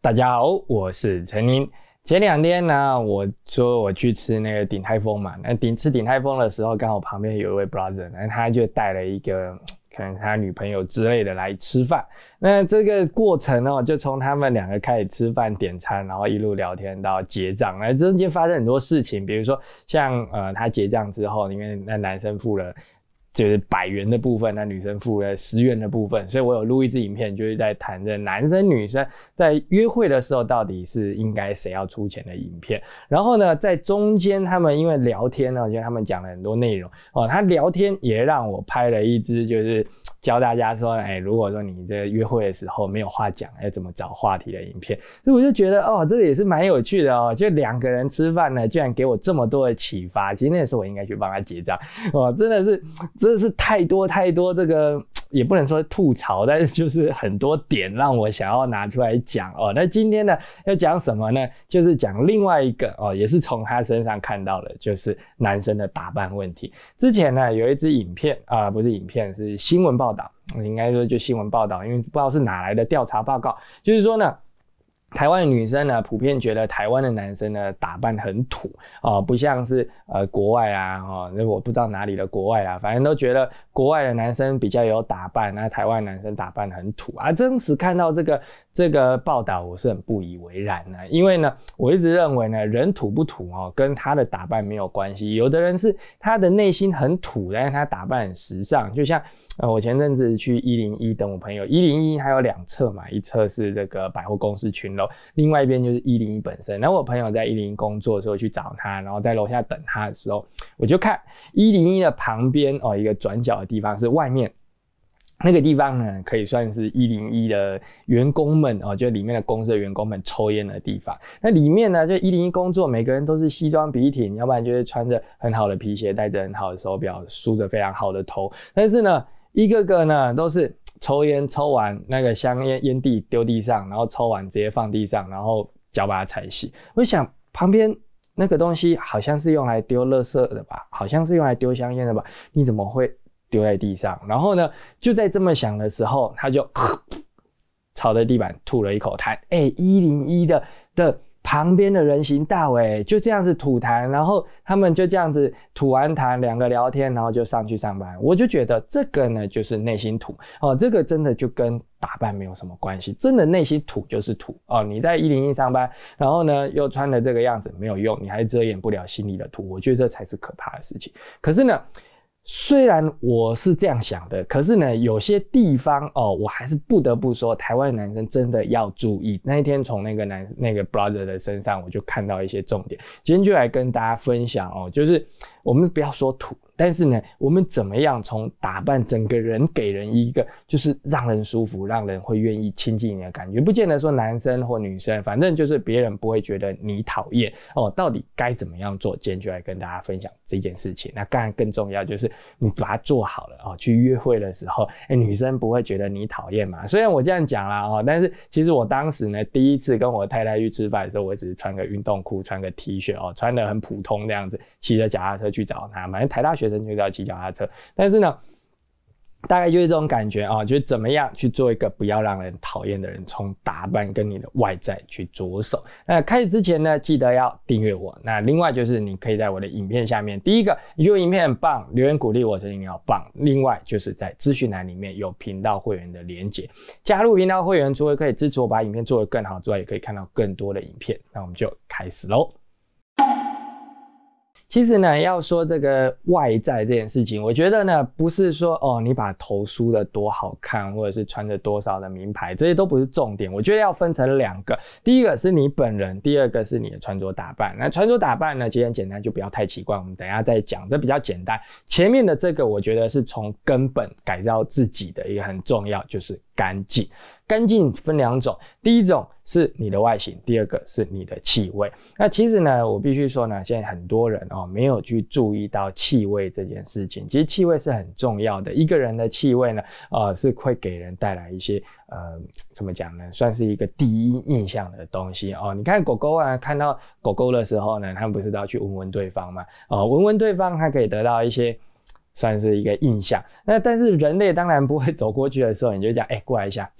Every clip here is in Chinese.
大家好，我是陈宁。前两天呢，我说我去吃那个鼎泰丰嘛，那鼎吃鼎泰丰的时候，刚好旁边有一位 brother，那他就带了一个可能他女朋友之类的来吃饭。那这个过程呢，就从他们两个开始吃饭点餐，然后一路聊天到结账，那中间发生很多事情，比如说像呃他结账之后，因为那男生付了。就是百元的部分，那女生付了十元的部分，所以我有录一支影片，就是在谈着男生女生在约会的时候到底是应该谁要出钱的影片。然后呢，在中间他们因为聊天呢，我觉得他们讲了很多内容哦，他聊天也让我拍了一支，就是教大家说，哎，如果说你这约会的时候没有话讲，要怎么找话题的影片。所以我就觉得哦，这个也是蛮有趣的哦，就两个人吃饭呢，居然给我这么多的启发。其实那时候我应该去帮他结账哦，真的是。真的是太多太多，这个也不能说吐槽，但是就是很多点让我想要拿出来讲哦。那今天呢要讲什么呢？就是讲另外一个哦，也是从他身上看到的，就是男生的打扮问题。之前呢有一支影片啊，不是影片，是新闻报道，应该说就新闻报道，因为不知道是哪来的调查报告，就是说呢。台湾女生呢，普遍觉得台湾的男生呢打扮很土哦，不像是呃国外啊，哦，那我不知道哪里的国外啊，反正都觉得国外的男生比较有打扮，那台湾男生打扮很土啊。真实看到这个这个报道，我是很不以为然的，因为呢，我一直认为呢，人土不土哦，跟他的打扮没有关系。有的人是他的内心很土，但是他打扮很时尚，就像。呃，我前阵子去一零一等我朋友，一零一还有两侧嘛，一侧是这个百货公司群楼，另外一边就是一零一本身。然后我朋友在一零一工作的时候去找他，然后在楼下等他的时候，我就看一零一的旁边哦，一个转角的地方是外面。那个地方呢，可以算是一零一的员工们哦，就里面的公司的员工们抽烟的地方。那里面呢，就一零一工作，每个人都是西装笔挺，要不然就是穿着很好的皮鞋，戴着很好的手表，梳着非常好的头。但是呢，一个个呢都是抽烟，抽完那个香烟烟蒂丢地上，然后抽完直接放地上，然后脚把它踩熄。我想旁边那个东西好像是用来丢垃圾的吧，好像是用来丢香烟的吧？你怎么会？丢在地上，然后呢，就在这么想的时候，他就 朝着地板吐了一口痰。哎，一零一的的旁边的人行道，哎，就这样子吐痰，然后他们就这样子吐完痰，两个聊天，然后就上去上班。我就觉得这个呢，就是内心土哦，这个真的就跟打扮没有什么关系，真的内心土就是土哦。你在一零一上班，然后呢又穿的这个样子没有用，你还遮掩不了心里的土，我觉得这才是可怕的事情。可是呢。虽然我是这样想的，可是呢，有些地方哦，我还是不得不说，台湾男生真的要注意。那一天从那个男那个 brother 的身上，我就看到一些重点。今天就来跟大家分享哦，就是我们不要说土。但是呢，我们怎么样从打扮整个人给人一个就是让人舒服、让人会愿意亲近你的感觉？不见得说男生或女生，反正就是别人不会觉得你讨厌哦。到底该怎么样做？今天就来跟大家分享这件事情。那当然更重要就是你把它做好了哦。去约会的时候，哎，女生不会觉得你讨厌嘛？虽然我这样讲啦哦，但是其实我当时呢，第一次跟我太太去吃饭的时候，我只是穿个运动裤、穿个 T 恤哦，穿的很普通这样子，骑着脚踏车去去找他。反正台大学。生就是要骑脚踏车，但是呢，大概就是这种感觉啊，就是怎么样去做一个不要让人讨厌的人，从打扮跟你的外在去着手。那开始之前呢，记得要订阅我。那另外就是你可以在我的影片下面，第一个你觉得影片很棒，留言鼓励我，声音要棒。另外就是在资讯栏里面有频道会员的连接，加入频道会员，除了可以支持我把影片做得更好之外，也可以看到更多的影片。那我们就开始喽。其实呢，要说这个外在这件事情，我觉得呢，不是说哦，你把头梳的多好看，或者是穿着多少的名牌，这些都不是重点。我觉得要分成两个，第一个是你本人，第二个是你的穿着打扮。那穿着打扮呢，其实很简单，就不要太奇怪。我们等下再讲，这比较简单。前面的这个，我觉得是从根本改造自己的一个很重要，就是干净。干净分两种，第一种是你的外形，第二个是你的气味。那其实呢，我必须说呢，现在很多人哦没有去注意到气味这件事情。其实气味是很重要的，一个人的气味呢，呃，是会给人带来一些呃，怎么讲呢？算是一个第一印象的东西哦。你看狗狗啊，看到狗狗的时候呢，他们不是都要去闻闻对方吗？哦，闻闻对方，它可以得到一些算是一个印象。那但是人类当然不会走过去的时候，你就讲，哎，过来一下。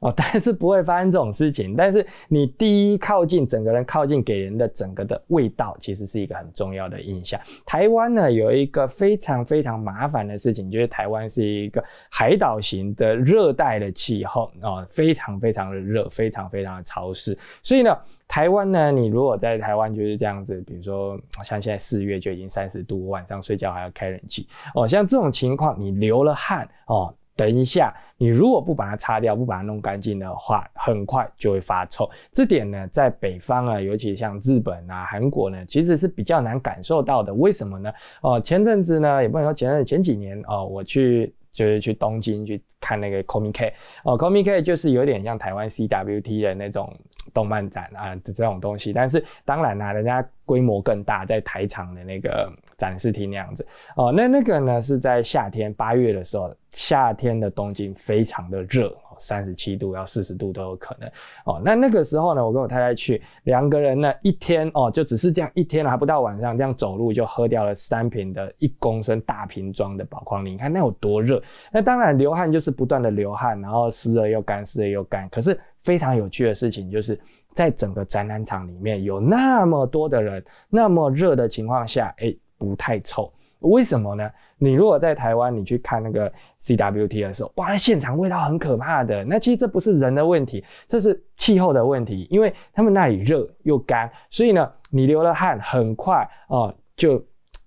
哦，但是不会发生这种事情。但是你第一靠近，整个人靠近，给人的整个的味道，其实是一个很重要的印象。台湾呢，有一个非常非常麻烦的事情，就是台湾是一个海岛型的热带的气候啊，非常非常的热，非常非常的潮湿。所以呢，台湾呢，你如果在台湾就是这样子，比如说像现在四月就已经三十度，晚上睡觉还要开冷气哦，像这种情况，你流了汗哦。等一下，你如果不把它擦掉，不把它弄干净的话，很快就会发臭。这点呢，在北方啊，尤其像日本啊、韩国呢，其实是比较难感受到的。为什么呢？哦，前阵子呢，也不能说前阵前几年哦，我去就是去东京去看那个 Comic K 哦，Comic K 就是有点像台湾 CWT 的那种动漫展啊这种东西，但是当然啦，人家规模更大，在台场的那个。展示厅那样子哦，那那个呢是在夏天八月的时候，夏天的东京非常的热，三十七度要四十度都有可能哦。那那个时候呢，我跟我太太去，两个人呢一天哦，就只是这样一天还不到晚上，这样走路就喝掉了三瓶的一公升大瓶装的宝矿力，你看那有多热？那当然流汗就是不断的流汗，然后湿了又干，湿了又干。可是非常有趣的事情就是。在整个展览场里面有那么多的人，那么热的情况下，哎，不太臭，为什么呢？你如果在台湾，你去看那个 CWT 的时候，哇，那现场味道很可怕的。那其实这不是人的问题，这是气候的问题，因为他们那里热又干，所以呢，你流了汗，很快哦就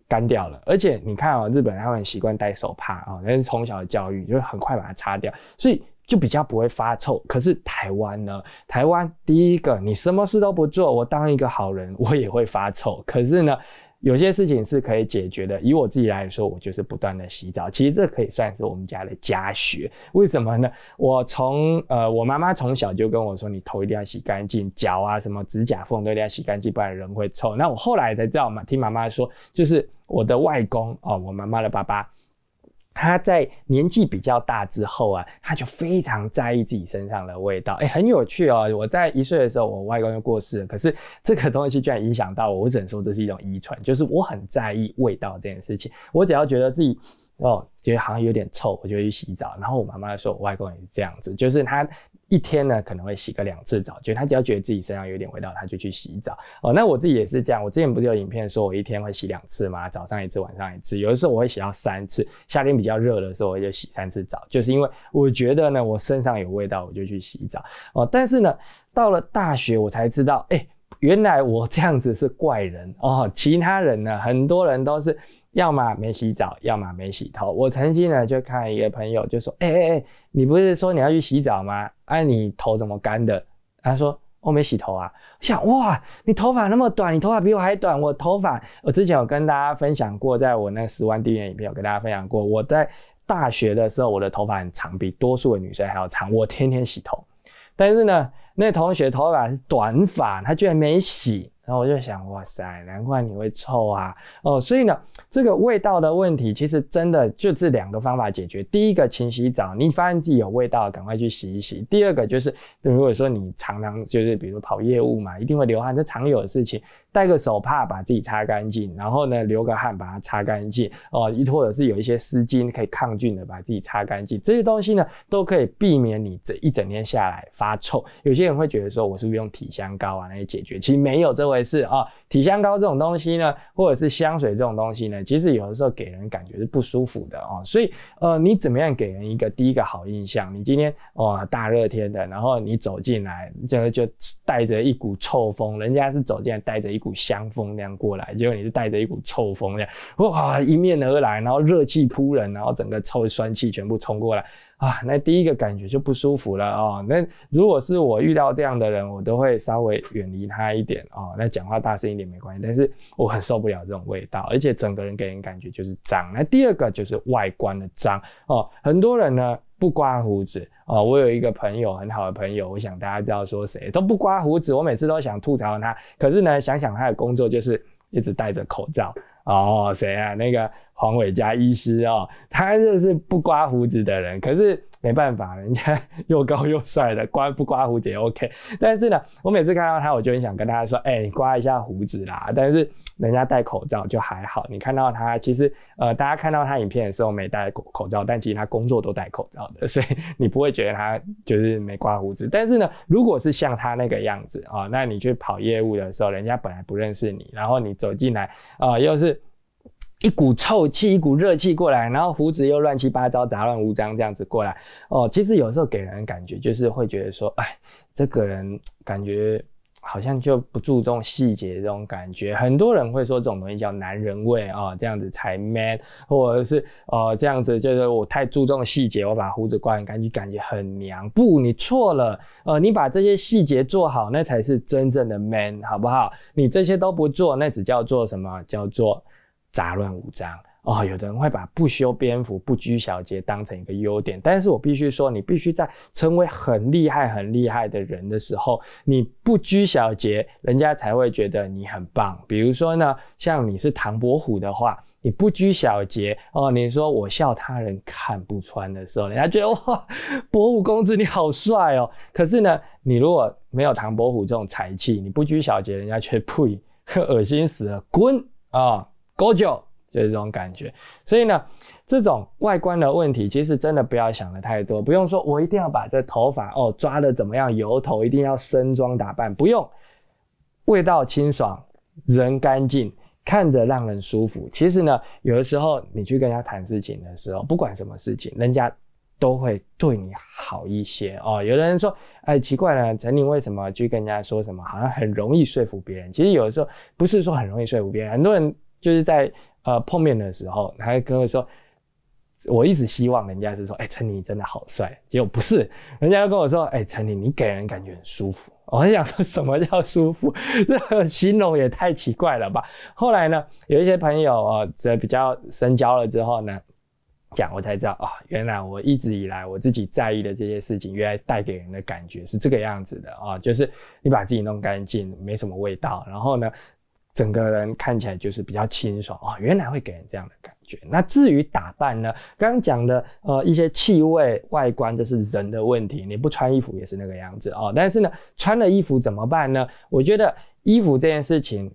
干掉了。而且你看啊，日本他们习惯戴手帕啊，那是从小的教育，就是很快把它擦掉，所以。就比较不会发臭，可是台湾呢？台湾第一个，你什么事都不做，我当一个好人，我也会发臭。可是呢，有些事情是可以解决的。以我自己来说，我就是不断的洗澡。其实这可以算是我们家的家学。为什么呢？我从呃，我妈妈从小就跟我说，你头一定要洗干净，脚啊什么指甲缝都一定要洗干净，不然人会臭。那我后来才知道嘛，听妈妈说，就是我的外公哦，我妈妈的爸爸。他在年纪比较大之后啊，他就非常在意自己身上的味道。哎，很有趣哦。我在一岁的时候，我外公就过世了。可是这个东西居然影响到我，我只能说这是一种遗传，就是我很在意味道这件事情。我只要觉得自己哦，觉得好像有点臭，我就去洗澡。然后我妈妈说，我外公也是这样子，就是他。一天呢可能会洗个两次澡，就他只要觉得自己身上有点味道，他就去洗澡。哦，那我自己也是这样。我之前不是有影片说我一天会洗两次吗？早上一次，晚上一次。有的时候我会洗到三次。夏天比较热的时候，我就洗三次澡，就是因为我觉得呢，我身上有味道，我就去洗澡。哦，但是呢，到了大学我才知道，哎，原来我这样子是怪人哦。其他人呢，很多人都是。要么没洗澡，要么没洗头。我曾经呢就看一个朋友就说：“哎哎哎，你不是说你要去洗澡吗？哎，你头怎么干的？”他说：“我没洗头啊。”想哇，你头发那么短，你头发比我还短。我头发，我之前有跟大家分享过，在我那十万订阅影片有跟大家分享过。我在大学的时候，我的头发很长，比多数的女生还要长。我天天洗头，但是呢，那同学头发是短发，他居然没洗。然后我就想，哇塞，难怪你会臭啊！哦，所以呢，这个味道的问题，其实真的就这两个方法解决。第一个，勤洗澡，你发现自己有味道，赶快去洗一洗。第二个就是，如果说你常常就是，比如跑业务嘛，一定会流汗，这常有的事情。带个手帕把自己擦干净，然后呢流个汗把它擦干净哦，一或者是有一些湿巾可以抗菌的，把自己擦干净，这些东西呢都可以避免你这一整天下来发臭。有些人会觉得说我是不是用体香膏啊来解决？其实没有这回事啊。体香膏这种东西呢，或者是香水这种东西呢，其实有的时候给人感觉是不舒服的哦。所以呃，你怎么样给人一个第一个好印象？你今天哇大热天的，然后你走进来，这个就带着一股臭风，人家是走进来带着一。一股香风那样过来，结果你是带着一股臭风那样，哇，迎面而来，然后热气扑人，然后整个臭酸气全部冲过来啊！那第一个感觉就不舒服了啊！那如果是我遇到这样的人，我都会稍微远离他一点啊。那讲话大声一点没关系，但是我很受不了这种味道，而且整个人给人感觉就是脏。那第二个就是外观的脏哦，很多人呢。不刮胡子。哦，我有一个朋友，很好的朋友，我想大家知道说谁。都不刮胡子，我每次都想吐槽他，可是呢，想想他的工作就是一直戴着口罩。哦，谁啊？那个黄伟嘉医师哦，他就是不刮胡子的人，可是。没办法，人家 又高又帅的，刮不刮胡子也 OK。但是呢，我每次看到他，我就很想跟大家说：“哎，你刮一下胡子啦。”但是人家戴口罩就还好。你看到他，其实呃，大家看到他影片的时候没戴口口罩，但其实他工作都戴口罩的，所以你不会觉得他就是没刮胡子。但是呢，如果是像他那个样子啊，那你去跑业务的时候，人家本来不认识你，然后你走进来啊，又是。一股臭气，一股热气过来，然后胡子又乱七八糟、杂乱无章这样子过来哦。其实有时候给人感觉就是会觉得说，哎，这个人感觉好像就不注重细节这种感觉。很多人会说这种东西叫男人味啊，这样子才 man，或者是哦这样子就是我太注重细节，我把胡子刮很干净，感觉很娘。不，你错了，呃，你把这些细节做好，那才是真正的 man，好不好？你这些都不做，那只叫做什么？叫做。杂乱无章哦，有的人会把不修边幅、不拘小节当成一个优点，但是我必须说，你必须在成为很厉害、很厉害的人的时候，你不拘小节，人家才会觉得你很棒。比如说呢，像你是唐伯虎的话，你不拘小节哦，你说我笑他人看不穿的时候，人家觉得哇，伯虎公子你好帅哦。可是呢，你如果没有唐伯虎这种才气，你不拘小节，人家却呸，恶心死了，滚啊！多久就是这种感觉，所以呢，这种外观的问题，其实真的不要想的太多，不用说我一定要把这头发哦抓的怎么样油头，一定要升妆打扮，不用，味道清爽，人干净，看着让人舒服。其实呢，有的时候你去跟人家谈事情的时候，不管什么事情，人家都会对你好一些哦。有的人说，哎，奇怪了，陈宁为什么去跟人家说什么，好像很容易说服别人？其实有的时候不是说很容易说服别人，很多人。就是在呃碰面的时候，他跟我说，我一直希望人家是说，哎，陈你真的好帅。结果不是，人家跟我说，哎，陈你你给人感觉很舒服。我很想说什么叫舒服，这个形容也太奇怪了吧。后来呢，有一些朋友啊，这比较深交了之后呢，讲我才知道啊，原来我一直以来我自己在意的这些事情，原来带给人的感觉是这个样子的啊，就是你把自己弄干净，没什么味道，然后呢。整个人看起来就是比较清爽哦，原来会给人这样的感觉。那至于打扮呢？刚刚讲的呃一些气味、外观，这是人的问题。你不穿衣服也是那个样子哦。但是呢，穿了衣服怎么办呢？我觉得衣服这件事情，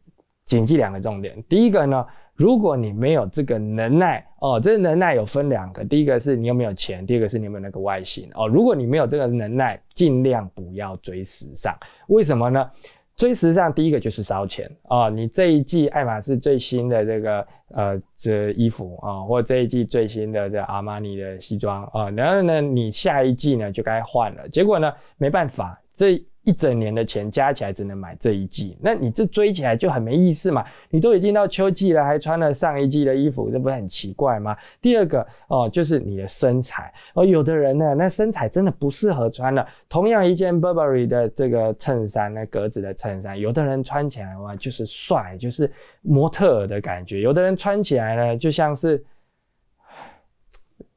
谨记两个重点。第一个呢，如果你没有这个能耐哦，这个能耐有分两个。第一个是你有没有钱，第二个是你有没有那个外形哦。如果你没有这个能耐，尽量不要追时尚。为什么呢？追时尚，第一个就是烧钱啊！你这一季爱马仕最新的这个呃这衣服啊，或这一季最新的这阿玛尼的西装啊，然后呢，你下一季呢就该换了。结果呢，没办法，这。一整年的钱加起来只能买这一季，那你这追起来就很没意思嘛？你都已经到秋季了，还穿了上一季的衣服，这不是很奇怪吗？第二个哦，就是你的身材哦，有的人呢，那身材真的不适合穿了。同样一件 Burberry 的这个衬衫，那格子的衬衫，有的人穿起来哇就是帅，就是模特儿的感觉；有的人穿起来呢，就像是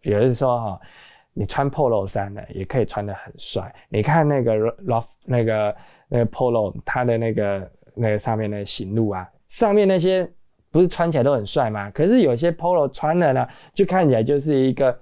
有人说哈。你穿 polo 衫呢，也可以穿得很帅。你看那个 loft 那个那个 polo，它的那个那个上面的行路啊，上面那些不是穿起来都很帅吗？可是有些 polo 穿了呢，就看起来就是一个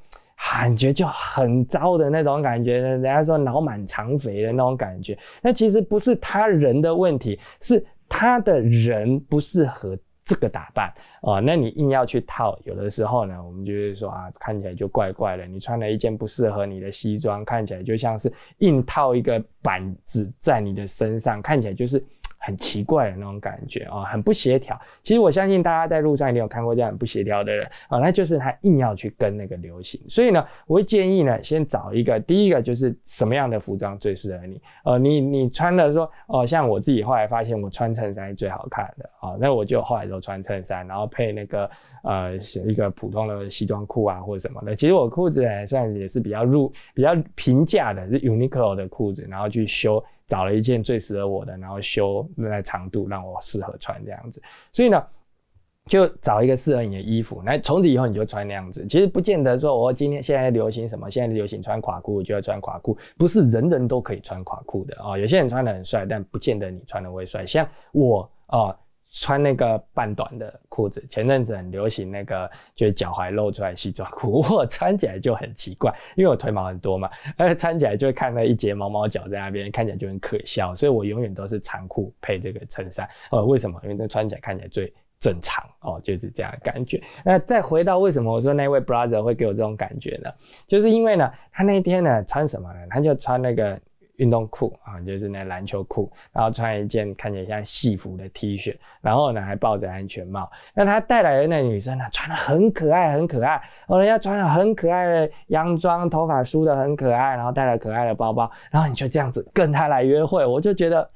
感觉就很糟的那种感觉。人家说脑满肠肥的那种感觉，那其实不是他人的问题，是他的人不适合。这个打扮哦，那你硬要去套，有的时候呢，我们就是说啊，看起来就怪怪的。你穿了一件不适合你的西装，看起来就像是硬套一个板子在你的身上，看起来就是。很奇怪的那种感觉啊，很不协调。其实我相信大家在路上一定有看过这样很不协调的人啊，那就是他硬要去跟那个流行。所以呢，我会建议呢，先找一个，第一个就是什么样的服装最适合你。呃，你你穿的说，哦，像我自己后来发现我穿衬衫是最好看的啊，那我就后来都穿衬衫，然后配那个呃一个普通的西装裤啊或者什么的。其实我裤子也算也是比较入比较平价的，是 Uniqlo 的裤子，然后去修。找了一件最适合我的，然后修那长度让我适合穿这样子，所以呢，就找一个适合你的衣服，那从此以后你就穿那样子。其实不见得说我今天现在流行什么，现在流行穿垮裤，就要穿垮裤，不是人人都可以穿垮裤的啊。有些人穿的很帅，但不见得你穿的会帅。像我啊。穿那个半短的裤子，前阵子很流行那个，就是脚踝露出来西装裤，我穿起来就很奇怪，因为我腿毛很多嘛，而且穿起来就会看到一截毛毛脚在那边，看起来就很可笑，所以我永远都是长裤配这个衬衫。呃，为什么？因为这穿起来看起来最正常哦，就是这样感觉。那再回到为什么我说那位 brother 会给我这种感觉呢？就是因为呢，他那天呢穿什么呢？他就穿那个。运动裤啊，就是那篮球裤，然后穿一件看起来像戏服的 T 恤，然后呢还抱着安全帽。那他带来的那女生呢，穿的很可爱，很可爱。哦，人家穿了很可爱的洋装，头发梳的很可爱，然后带了可爱的包包，然后你就这样子跟他来约会，我就觉得，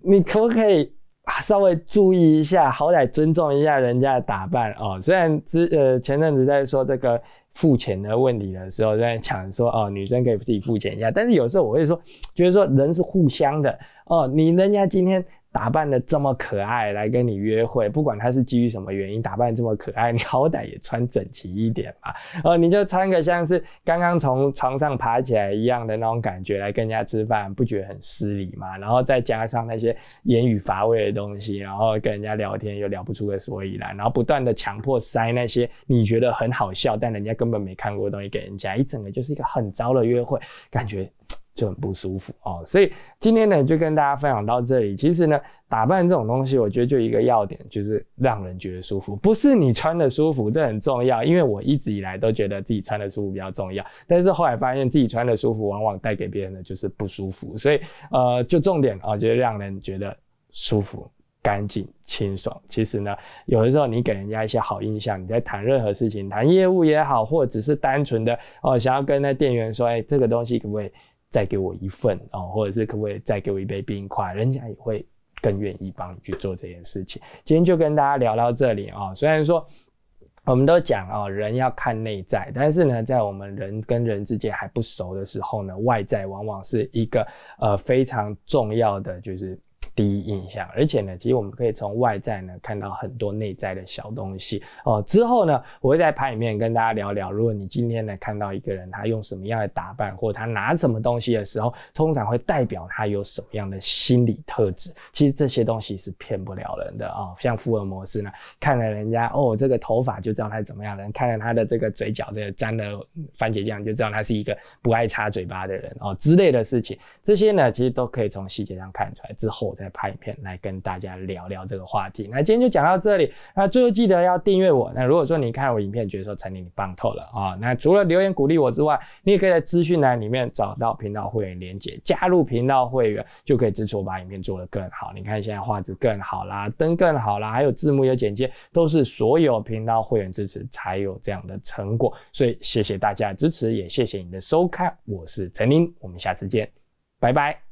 你可不可以？稍微注意一下，好歹尊重一下人家的打扮哦。虽然之呃前阵子在说这个付钱的问题的时候，在讲说哦女生可以自己付钱一下，但是有时候我会说，觉得说人是互相的哦。你人家今天。打扮的这么可爱来跟你约会，不管他是基于什么原因打扮这么可爱，你好歹也穿整齐一点嘛。哦，你就穿个像是刚刚从床上爬起来一样的那种感觉来跟人家吃饭，不觉得很失礼吗？然后再加上那些言语乏味的东西，然后跟人家聊天又聊不出个所以然，然后不断的强迫塞那些你觉得很好笑但人家根本没看过的东西给人家，一整个就是一个很糟的约会，感觉。就很不舒服哦，所以今天呢就跟大家分享到这里。其实呢，打扮这种东西，我觉得就一个要点，就是让人觉得舒服，不是你穿的舒服，这很重要。因为我一直以来都觉得自己穿的舒服比较重要，但是后来发现自己穿的舒服，往往带给别人的就是不舒服。所以呃，就重点啊，就是让人觉得舒服、干净、清爽。其实呢，有的时候你给人家一些好印象，你在谈任何事情，谈业务也好，或者只是单纯的哦，想要跟那店员说，哎，这个东西可不可以？再给我一份哦，或者是可不可以再给我一杯冰块？人家也会更愿意帮你去做这件事情。今天就跟大家聊到这里啊。虽然说我们都讲哦，人要看内在，但是呢，在我们人跟人之间还不熟的时候呢，外在往往是一个呃非常重要的，就是。第一印象，而且呢，其实我们可以从外在呢看到很多内在的小东西哦。之后呢，我会在盘里面跟大家聊聊，如果你今天呢看到一个人，他用什么样的打扮，或者他拿什么东西的时候，通常会代表他有什么样的心理特质。其实这些东西是骗不了人的啊。像福尔摩斯呢，看了人家哦这个头发就知道他怎么样的人，看了他的这个嘴角这个沾了番茄酱就知道他是一个不爱擦嘴巴的人哦之类的事情。这些呢，其实都可以从细节上看出来。之后再。再拍影片来跟大家聊聊这个话题。那今天就讲到这里。那最后记得要订阅我。那如果说你看我影片觉得说陈林你棒透了啊，那除了留言鼓励我之外，你也可以在资讯栏里面找到频道会员连接，加入频道会员就可以支持我把影片做得更好。你看现在画质更好啦，灯更好啦，还有字幕有简介，都是所有频道会员支持才有这样的成果。所以谢谢大家的支持，也谢谢你的收看。我是陈林，我们下次见，拜拜。